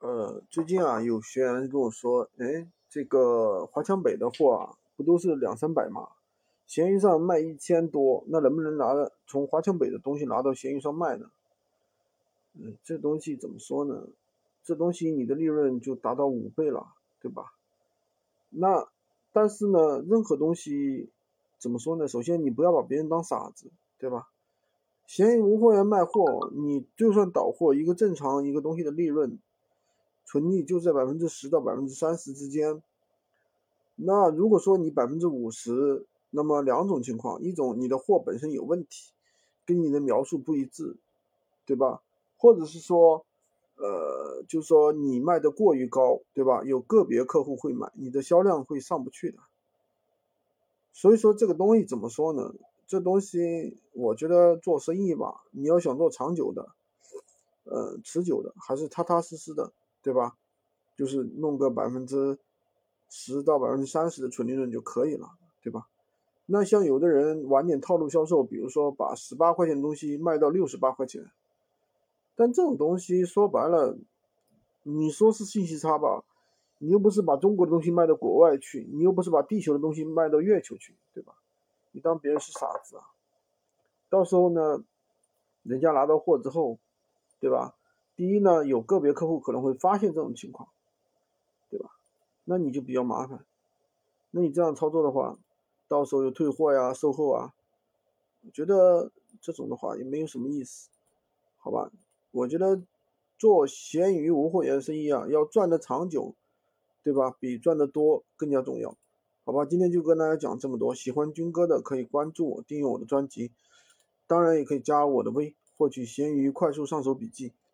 呃，最近啊，有学员跟我说，哎，这个华强北的货啊，不都是两三百吗？闲鱼上卖一千多，那能不能拿从华强北的东西拿到闲鱼上卖呢？嗯，这东西怎么说呢？这东西你的利润就达到五倍了，对吧？那但是呢，任何东西怎么说呢？首先你不要把别人当傻子，对吧？闲鱼无货源卖货，你就算倒货，一个正常一个东西的利润。纯利就在百分之十到百分之三十之间。那如果说你百分之五十，那么两种情况：一种你的货本身有问题，跟你的描述不一致，对吧？或者是说，呃，就是说你卖的过于高，对吧？有个别客户会买，你的销量会上不去的。所以说这个东西怎么说呢？这东西我觉得做生意吧，你要想做长久的，呃，持久的，还是踏踏实实的。对吧？就是弄个百分之十到百分之三十的纯利润就可以了，对吧？那像有的人玩点套路销售，比如说把十八块钱的东西卖到六十八块钱，但这种东西说白了，你说是信息差吧？你又不是把中国的东西卖到国外去，你又不是把地球的东西卖到月球去，对吧？你当别人是傻子啊？到时候呢，人家拿到货之后，对吧？第一呢，有个别客户可能会发现这种情况，对吧？那你就比较麻烦。那你这样操作的话，到时候有退货呀、售后啊，我觉得这种的话也没有什么意思，好吧？我觉得做闲鱼无货源生意啊，要赚的长久，对吧？比赚的多更加重要，好吧？今天就跟大家讲这么多。喜欢军哥的可以关注我、订阅我的专辑，当然也可以加我的微，获取闲鱼快速上手笔记。